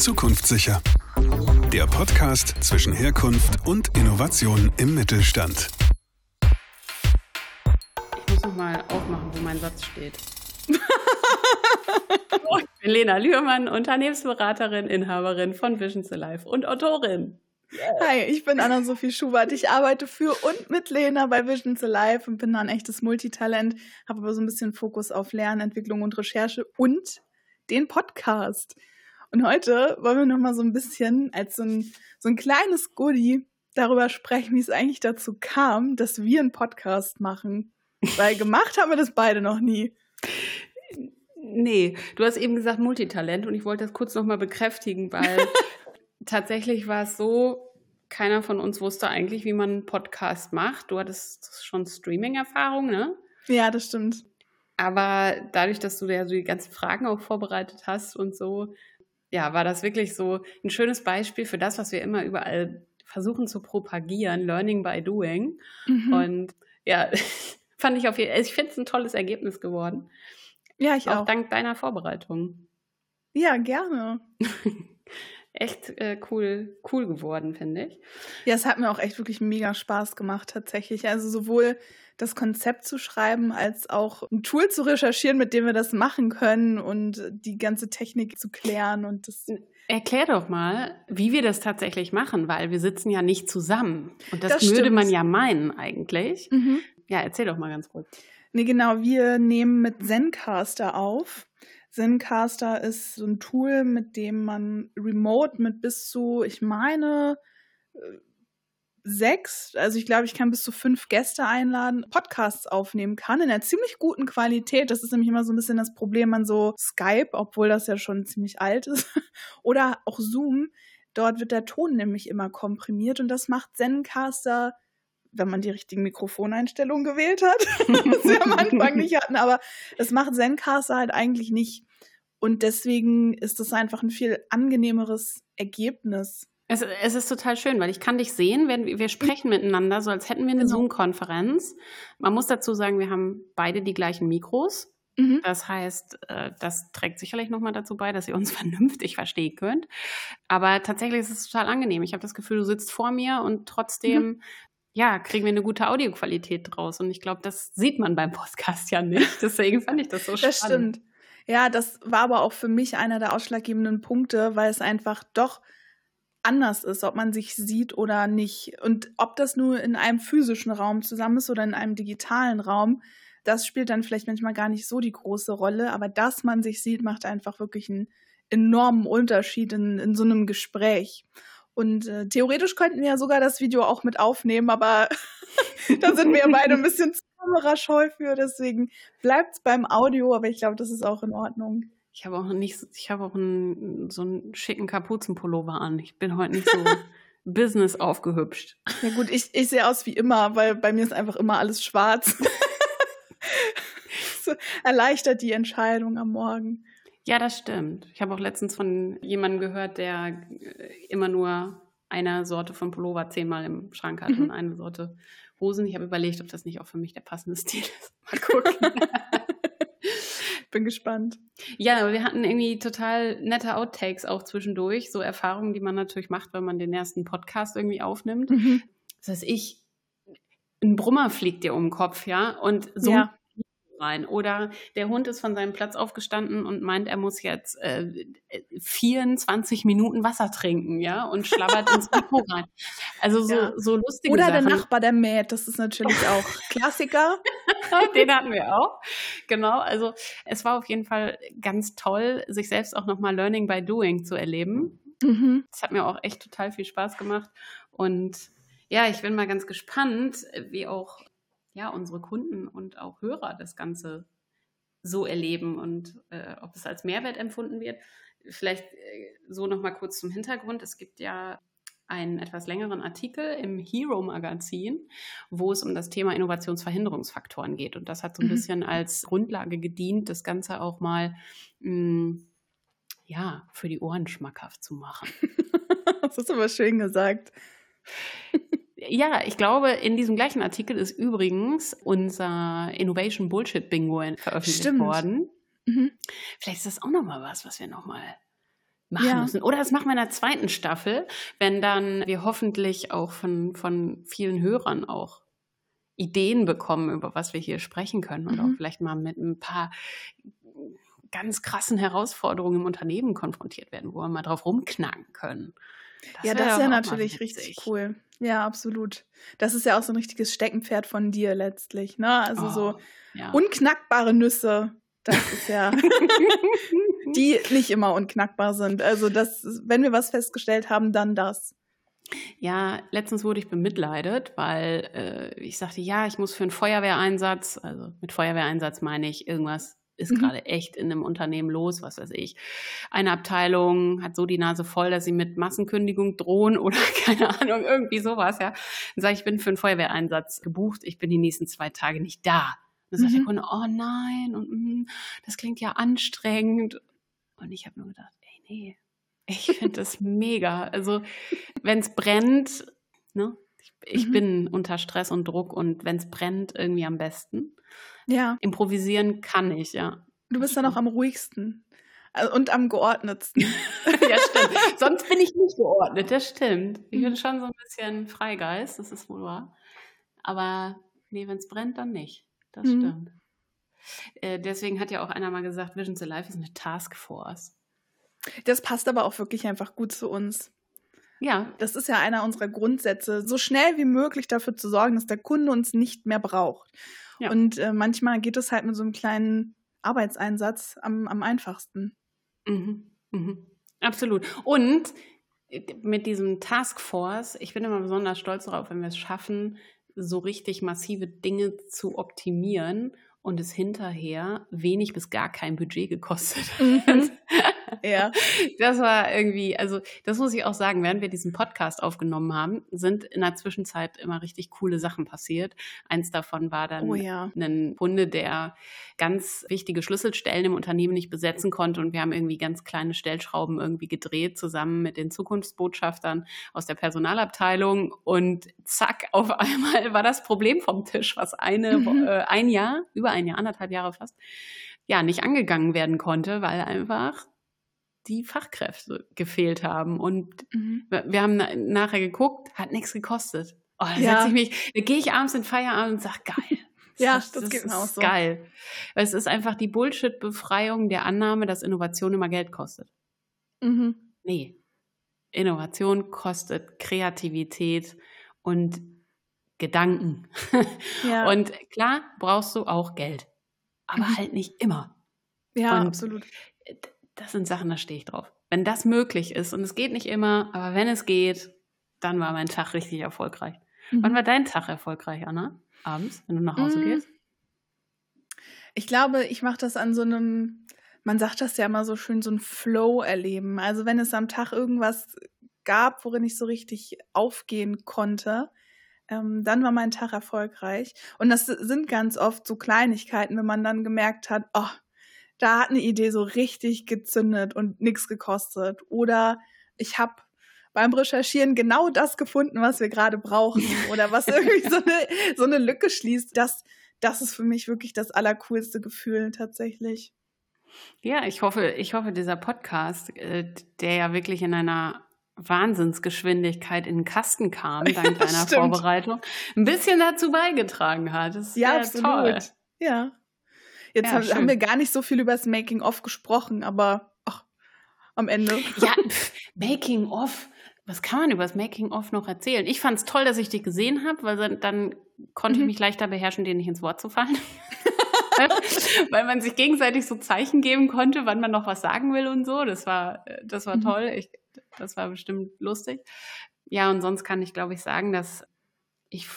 Zukunftssicher. Der Podcast zwischen Herkunft und Innovation im Mittelstand. Ich muss noch mal aufmachen, wo mein Satz steht. ich bin Lena Lührmann, Unternehmensberaterin, Inhaberin von Vision to Life und Autorin. Hi, ich bin Anna-Sophie Schubert. Ich arbeite für und mit Lena bei Vision to Life und bin da ein echtes Multitalent, habe aber so ein bisschen Fokus auf Lernentwicklung und Recherche und den Podcast. Und heute wollen wir noch mal so ein bisschen als so ein, so ein kleines Goodie darüber sprechen, wie es eigentlich dazu kam, dass wir einen Podcast machen. Weil gemacht haben wir das beide noch nie. Nee, du hast eben gesagt Multitalent und ich wollte das kurz noch mal bekräftigen, weil tatsächlich war es so, keiner von uns wusste eigentlich, wie man einen Podcast macht. Du hattest schon Streaming-Erfahrung, ne? Ja, das stimmt. Aber dadurch, dass du ja so die ganzen Fragen auch vorbereitet hast und so, ja, war das wirklich so ein schönes Beispiel für das, was wir immer überall versuchen zu propagieren, Learning by Doing. Mhm. Und ja, fand ich auf jeden Fall, ich finde es ein tolles Ergebnis geworden. Ja, ich auch. Auch dank deiner Vorbereitung. Ja, gerne. echt äh, cool, cool geworden, finde ich. Ja, es hat mir auch echt wirklich mega Spaß gemacht, tatsächlich. Also sowohl das Konzept zu schreiben, als auch ein Tool zu recherchieren, mit dem wir das machen können und die ganze Technik zu klären und das. Erklär doch mal, wie wir das tatsächlich machen, weil wir sitzen ja nicht zusammen. Und das, das würde man ja meinen eigentlich. Mhm. Ja, erzähl doch mal ganz kurz. Nee, genau, wir nehmen mit Zencaster auf. Zencaster ist so ein Tool, mit dem man remote mit bis zu, ich meine, äh, sechs, also ich glaube, ich kann bis zu fünf Gäste einladen, Podcasts aufnehmen kann in einer ziemlich guten Qualität. Das ist nämlich immer so ein bisschen das Problem an so Skype, obwohl das ja schon ziemlich alt ist. Oder auch Zoom. Dort wird der Ton nämlich immer komprimiert und das macht Zencaster wenn man die richtigen Mikrofoneinstellungen gewählt hat, was wir am Anfang nicht hatten. Aber es macht Zencaster halt eigentlich nicht. Und deswegen ist das einfach ein viel angenehmeres Ergebnis. Es, es, ist total schön, weil ich kann dich sehen, wir, wir sprechen miteinander, so als hätten wir eine genau. Zoom-Konferenz. Man muss dazu sagen, wir haben beide die gleichen Mikros. Mhm. Das heißt, äh, das trägt sicherlich nochmal dazu bei, dass ihr uns vernünftig verstehen könnt. Aber tatsächlich ist es total angenehm. Ich habe das Gefühl, du sitzt vor mir und trotzdem mhm ja, kriegen wir eine gute Audioqualität draus. Und ich glaube, das sieht man beim Podcast ja nicht. Deswegen fand ich das so spannend. Das stimmt. Ja, das war aber auch für mich einer der ausschlaggebenden Punkte, weil es einfach doch anders ist, ob man sich sieht oder nicht. Und ob das nur in einem physischen Raum zusammen ist oder in einem digitalen Raum, das spielt dann vielleicht manchmal gar nicht so die große Rolle. Aber dass man sich sieht, macht einfach wirklich einen enormen Unterschied in, in so einem Gespräch. Und äh, theoretisch könnten wir ja sogar das Video auch mit aufnehmen, aber da sind wir beide ein bisschen zu kamerascheu für, deswegen bleibt es beim Audio, aber ich glaube, das ist auch in Ordnung. Ich habe auch nicht, ich habe auch einen, so einen schicken Kapuzenpullover an. Ich bin heute nicht so Business aufgehübscht. Ja gut, ich, ich sehe aus wie immer, weil bei mir ist einfach immer alles schwarz. so erleichtert die Entscheidung am Morgen. Ja, das stimmt. Ich habe auch letztens von jemandem gehört, der äh, immer nur eine Sorte von Pullover zehnmal im Schrank hat mhm. und eine Sorte Hosen. Ich habe überlegt, ob das nicht auch für mich der passende Stil ist. Mal gucken. Bin gespannt. Ja, aber wir hatten irgendwie total nette Outtakes auch zwischendurch. So Erfahrungen, die man natürlich macht, wenn man den ersten Podcast irgendwie aufnimmt. Mhm. Das heißt, ich, ein Brummer fliegt dir um den Kopf, ja, und so ja rein. Oder der Hund ist von seinem Platz aufgestanden und meint, er muss jetzt äh, 24 Minuten Wasser trinken, ja, und schlabbert ins Mikro rein. Also so, ja. so lustige Oder Sachen. der Nachbar, der mäht, das ist natürlich auch Klassiker. Den hatten wir auch. Genau, also es war auf jeden Fall ganz toll, sich selbst auch nochmal Learning by Doing zu erleben. Mhm. Das hat mir auch echt total viel Spaß gemacht. Und ja, ich bin mal ganz gespannt, wie auch ja, unsere Kunden und auch Hörer das Ganze so erleben und äh, ob es als Mehrwert empfunden wird. Vielleicht äh, so nochmal kurz zum Hintergrund. Es gibt ja einen etwas längeren Artikel im Hero Magazin, wo es um das Thema Innovationsverhinderungsfaktoren geht. Und das hat so ein mhm. bisschen als Grundlage gedient, das Ganze auch mal mh, hm, ja, für die Ohren schmackhaft zu machen. das ist aber schön gesagt. Ja, ich glaube, in diesem gleichen Artikel ist übrigens unser Innovation Bullshit Bingo veröffentlicht Stimmt. worden. Mhm. Vielleicht ist das auch nochmal was, was wir nochmal machen ja. müssen. Oder das machen wir in der zweiten Staffel, wenn dann wir hoffentlich auch von, von vielen Hörern auch Ideen bekommen, über was wir hier sprechen können und mhm. auch vielleicht mal mit ein paar ganz krassen Herausforderungen im Unternehmen konfrontiert werden, wo wir mal drauf rumknacken können. Das ja, das ist ja natürlich richtig cool. Ja, absolut. Das ist ja auch so ein richtiges Steckenpferd von dir letztlich, ne? Also oh, so ja. unknackbare Nüsse. Das ist ja, die nicht immer unknackbar sind. Also das, wenn wir was festgestellt haben, dann das. Ja, letztens wurde ich bemitleidet, weil äh, ich sagte, ja, ich muss für einen Feuerwehreinsatz, also mit Feuerwehreinsatz meine ich irgendwas ist mhm. gerade echt in einem Unternehmen los, was weiß ich. Eine Abteilung hat so die Nase voll, dass sie mit Massenkündigung drohen oder keine Ahnung, irgendwie sowas, ja. Dann sage ich, ich bin für einen Feuerwehreinsatz gebucht, ich bin die nächsten zwei Tage nicht da. Dann sagt mhm. der Kunde, oh nein, und mm, das klingt ja anstrengend. Und ich habe nur gedacht, ey, nee, ich finde das mega. Also, wenn es brennt, ne, ich, ich mhm. bin unter Stress und Druck und wenn es brennt, irgendwie am besten. Ja. Improvisieren kann ich, ja. Du bist dann auch am ruhigsten. Also, und am geordnetsten. ja, stimmt. Sonst bin ich nicht geordnet, das stimmt. Ich bin mhm. schon so ein bisschen Freigeist, das ist wohl wahr. Aber nee, wenn es brennt, dann nicht. Das mhm. stimmt. Äh, deswegen hat ja auch einer mal gesagt, Vision to Life ist eine Taskforce. Das passt aber auch wirklich einfach gut zu uns. Ja. Das ist ja einer unserer Grundsätze, so schnell wie möglich dafür zu sorgen, dass der Kunde uns nicht mehr braucht. Ja. Und äh, manchmal geht es halt mit so einem kleinen Arbeitseinsatz am, am einfachsten. Mhm. Mhm. Absolut. Und äh, mit diesem Taskforce, ich bin immer besonders stolz darauf, wenn wir es schaffen, so richtig massive Dinge zu optimieren und es hinterher wenig bis gar kein Budget gekostet hat. Mhm. Ja. Das war irgendwie, also das muss ich auch sagen, während wir diesen Podcast aufgenommen haben, sind in der Zwischenzeit immer richtig coole Sachen passiert. Eins davon war dann oh, ja. ein Kunde, der ganz wichtige Schlüsselstellen im Unternehmen nicht besetzen konnte und wir haben irgendwie ganz kleine Stellschrauben irgendwie gedreht zusammen mit den Zukunftsbotschaftern aus der Personalabteilung und zack, auf einmal war das Problem vom Tisch, was eine, mhm. äh, ein Jahr, über ein Jahr, anderthalb Jahre fast, ja, nicht angegangen werden konnte, weil einfach die Fachkräfte gefehlt haben. Und mhm. wir haben nachher geguckt, hat nichts gekostet. Oh, da ja. ich mich, gehe ich abends in Feierabend und sage, geil. ja, das, das geht mir auch so. Geil. Es ist einfach die Bullshit-Befreiung der Annahme, dass Innovation immer Geld kostet. Mhm. Nee. Innovation kostet Kreativität und Gedanken. Ja. Und klar brauchst du auch Geld. Aber mhm. halt nicht immer. Ja, und absolut das sind Sachen, da stehe ich drauf. Wenn das möglich ist, und es geht nicht immer, aber wenn es geht, dann war mein Tag richtig erfolgreich. Mhm. Wann war dein Tag erfolgreich, Anna? Abends, wenn du nach Hause mhm. gehst? Ich glaube, ich mache das an so einem, man sagt das ja immer so schön, so ein Flow erleben. Also wenn es am Tag irgendwas gab, worin ich so richtig aufgehen konnte, ähm, dann war mein Tag erfolgreich. Und das sind ganz oft so Kleinigkeiten, wenn man dann gemerkt hat, oh, da hat eine Idee so richtig gezündet und nichts gekostet. Oder ich habe beim Recherchieren genau das gefunden, was wir gerade brauchen oder was irgendwie so eine, so eine Lücke schließt. Das, das ist für mich wirklich das allercoolste Gefühl tatsächlich. Ja, ich hoffe, ich hoffe, dieser Podcast, äh, der ja wirklich in einer Wahnsinnsgeschwindigkeit in den Kasten kam, dank deiner Vorbereitung, ein bisschen dazu beigetragen hat. Das ist ja, absolut. Toll. Ja. Jetzt ja, haben, haben, wir gar nicht so viel über das Making-of gesprochen, aber ach, am Ende. Ja, Making-of. Was kann man über das Making-of noch erzählen? Ich fand es toll, dass ich dich gesehen habe, weil dann, konnte mhm. ich mich leichter beherrschen, dir nicht ins Wort zu fallen. weil man sich gegenseitig so Zeichen geben konnte, wann man noch was sagen will und so. Das war, das war mhm. toll. Ich, das war bestimmt lustig. Ja, und sonst kann ich, glaube ich, sagen, dass ich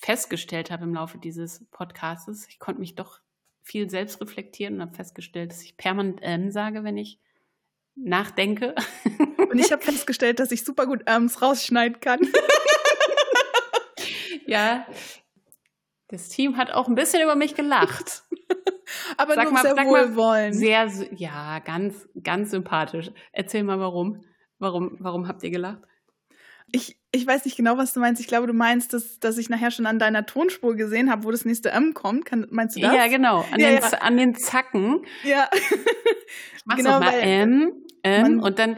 festgestellt habe im Laufe dieses Podcasts, ich konnte mich doch viel selbst reflektiert und habe festgestellt, dass ich permanent ähm sage, wenn ich nachdenke. Und ich habe festgestellt, dass ich super gut abends rausschneiden kann. ja, das Team hat auch ein bisschen über mich gelacht. Aber sag nur mal, sehr sag wohlwollend. Sehr, ja, ganz, ganz sympathisch. Erzähl mal, warum. Warum, warum habt ihr gelacht? Ich, ich weiß nicht genau, was du meinst. Ich glaube, du meinst, dass, dass ich nachher schon an deiner Tonspur gesehen habe, wo das nächste M kommt. Kann, meinst du das? Ja, genau. An, ja, den, ja. an den Zacken. Ja. Mach genau, mal M. ähm, und dann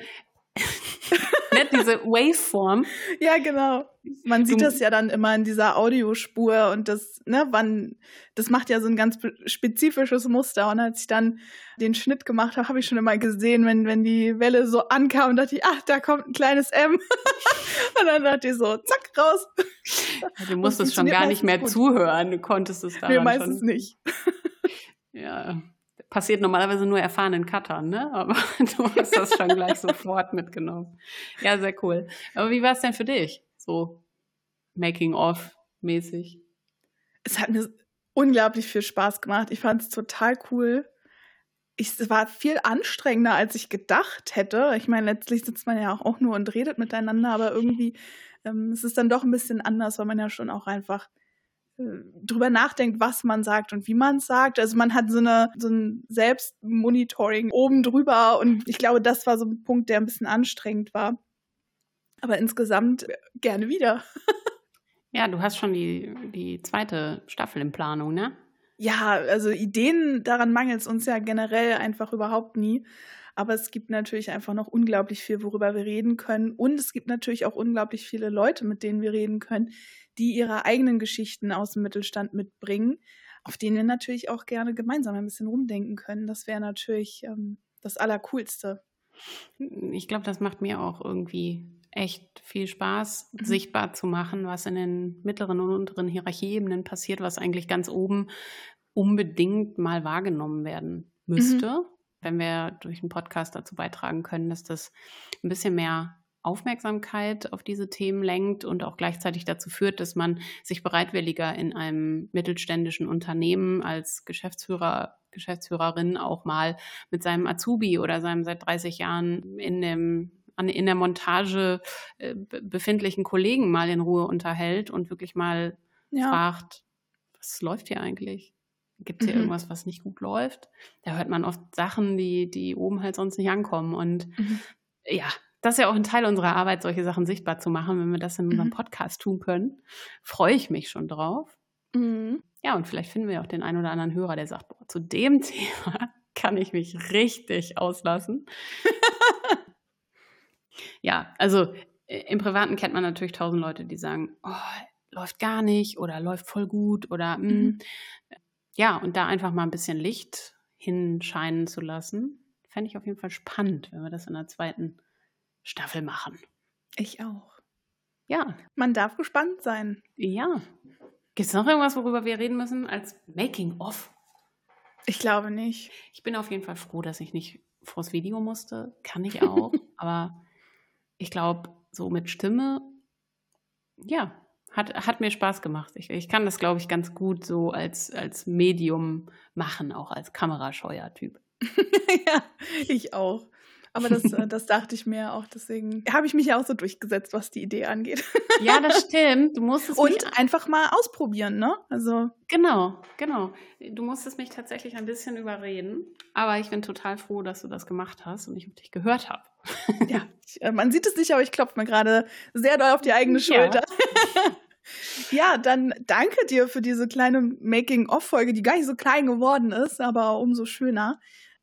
ne, diese Waveform. Ja, genau. Man sieht du, das ja dann immer in dieser Audiospur und das, ne, wann, das macht ja so ein ganz spezifisches Muster. Und als ich dann den Schnitt gemacht habe, habe ich schon immer gesehen, wenn, wenn die Welle so ankam, dachte ich, ach, da kommt ein kleines M. und dann dachte ich so, zack, raus. du musstest schon gar nicht mehr gut. zuhören, du konntest es da nee, meistens schon. nicht. ja, passiert normalerweise nur erfahrenen Cuttern, ne? Aber du hast das schon gleich sofort mitgenommen. Ja, sehr cool. Aber wie war es denn für dich? So Making-of-mäßig? Es hat mir unglaublich viel Spaß gemacht. Ich fand es total cool. Ich, es war viel anstrengender, als ich gedacht hätte. Ich meine, letztlich sitzt man ja auch nur und redet miteinander, aber irgendwie ähm, es ist dann doch ein bisschen anders, weil man ja schon auch einfach drüber nachdenkt, was man sagt und wie man es sagt. Also man hat so, eine, so ein Selbstmonitoring oben drüber und ich glaube, das war so ein Punkt, der ein bisschen anstrengend war. Aber insgesamt gerne wieder. ja, du hast schon die, die zweite Staffel in Planung, ne? Ja, also Ideen, daran mangelt es uns ja generell einfach überhaupt nie. Aber es gibt natürlich einfach noch unglaublich viel, worüber wir reden können. Und es gibt natürlich auch unglaublich viele Leute, mit denen wir reden können, die ihre eigenen Geschichten aus dem Mittelstand mitbringen, auf denen wir natürlich auch gerne gemeinsam ein bisschen rumdenken können. Das wäre natürlich ähm, das Allercoolste. Ich glaube, das macht mir auch irgendwie echt viel Spaß, mhm. sichtbar zu machen, was in den mittleren und unteren Hierarchieebenen passiert, was eigentlich ganz oben unbedingt mal wahrgenommen werden müsste, mhm. Wenn wir durch einen Podcast dazu beitragen können, dass das ein bisschen mehr Aufmerksamkeit auf diese Themen lenkt und auch gleichzeitig dazu führt, dass man sich bereitwilliger in einem mittelständischen Unternehmen als Geschäftsführer, Geschäftsführerin auch mal mit seinem Azubi oder seinem seit 30 Jahren in dem in der Montage äh, befindlichen Kollegen mal in Ruhe unterhält und wirklich mal ja. fragt, was läuft hier eigentlich? Gibt es hier mhm. irgendwas, was nicht gut läuft? Da hört man oft Sachen, die, die oben halt sonst nicht ankommen. Und mhm. ja, das ist ja auch ein Teil unserer Arbeit, solche Sachen sichtbar zu machen. Wenn wir das in unserem mhm. Podcast tun können, freue ich mich schon drauf. Mhm. Ja, und vielleicht finden wir auch den einen oder anderen Hörer, der sagt, boah, zu dem Thema kann ich mich richtig auslassen. ja, also äh, im Privaten kennt man natürlich tausend Leute, die sagen, oh, läuft gar nicht oder läuft voll gut oder mm. mhm. Ja, und da einfach mal ein bisschen Licht hinscheinen zu lassen, fände ich auf jeden Fall spannend, wenn wir das in der zweiten Staffel machen. Ich auch. Ja. Man darf gespannt sein. Ja. Gibt es noch irgendwas, worüber wir reden müssen als Making-of? Ich glaube nicht. Ich bin auf jeden Fall froh, dass ich nicht vors Video musste. Kann ich auch. aber ich glaube, so mit Stimme, ja, hat, hat mir Spaß gemacht. Ich, ich kann das, glaube ich, ganz gut so als, als Medium machen, auch als Kamerascheuer-Typ. ja, ich auch. Aber das, äh, das dachte ich mir auch. Deswegen habe ich mich ja auch so durchgesetzt, was die Idee angeht. Ja, das stimmt. Du musst es Und einfach mal ausprobieren, ne? Also. Genau, genau. Du musstest mich tatsächlich ein bisschen überreden. Aber ich bin total froh, dass du das gemacht hast und ich dich gehört habe. Ja, ich, äh, man sieht es nicht, aber ich klopfe mir gerade sehr doll auf die eigene Schulter. Ja. Ja, dann danke dir für diese kleine Making-of-Folge, die gar nicht so klein geworden ist, aber umso schöner.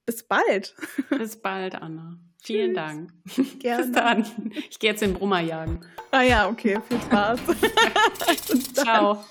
Bis bald. Bis bald, Anna. Vielen Dank. Gerne. Bis dann. Ich gehe jetzt den Brummer jagen. Ah ja, okay. Viel Spaß. Ciao.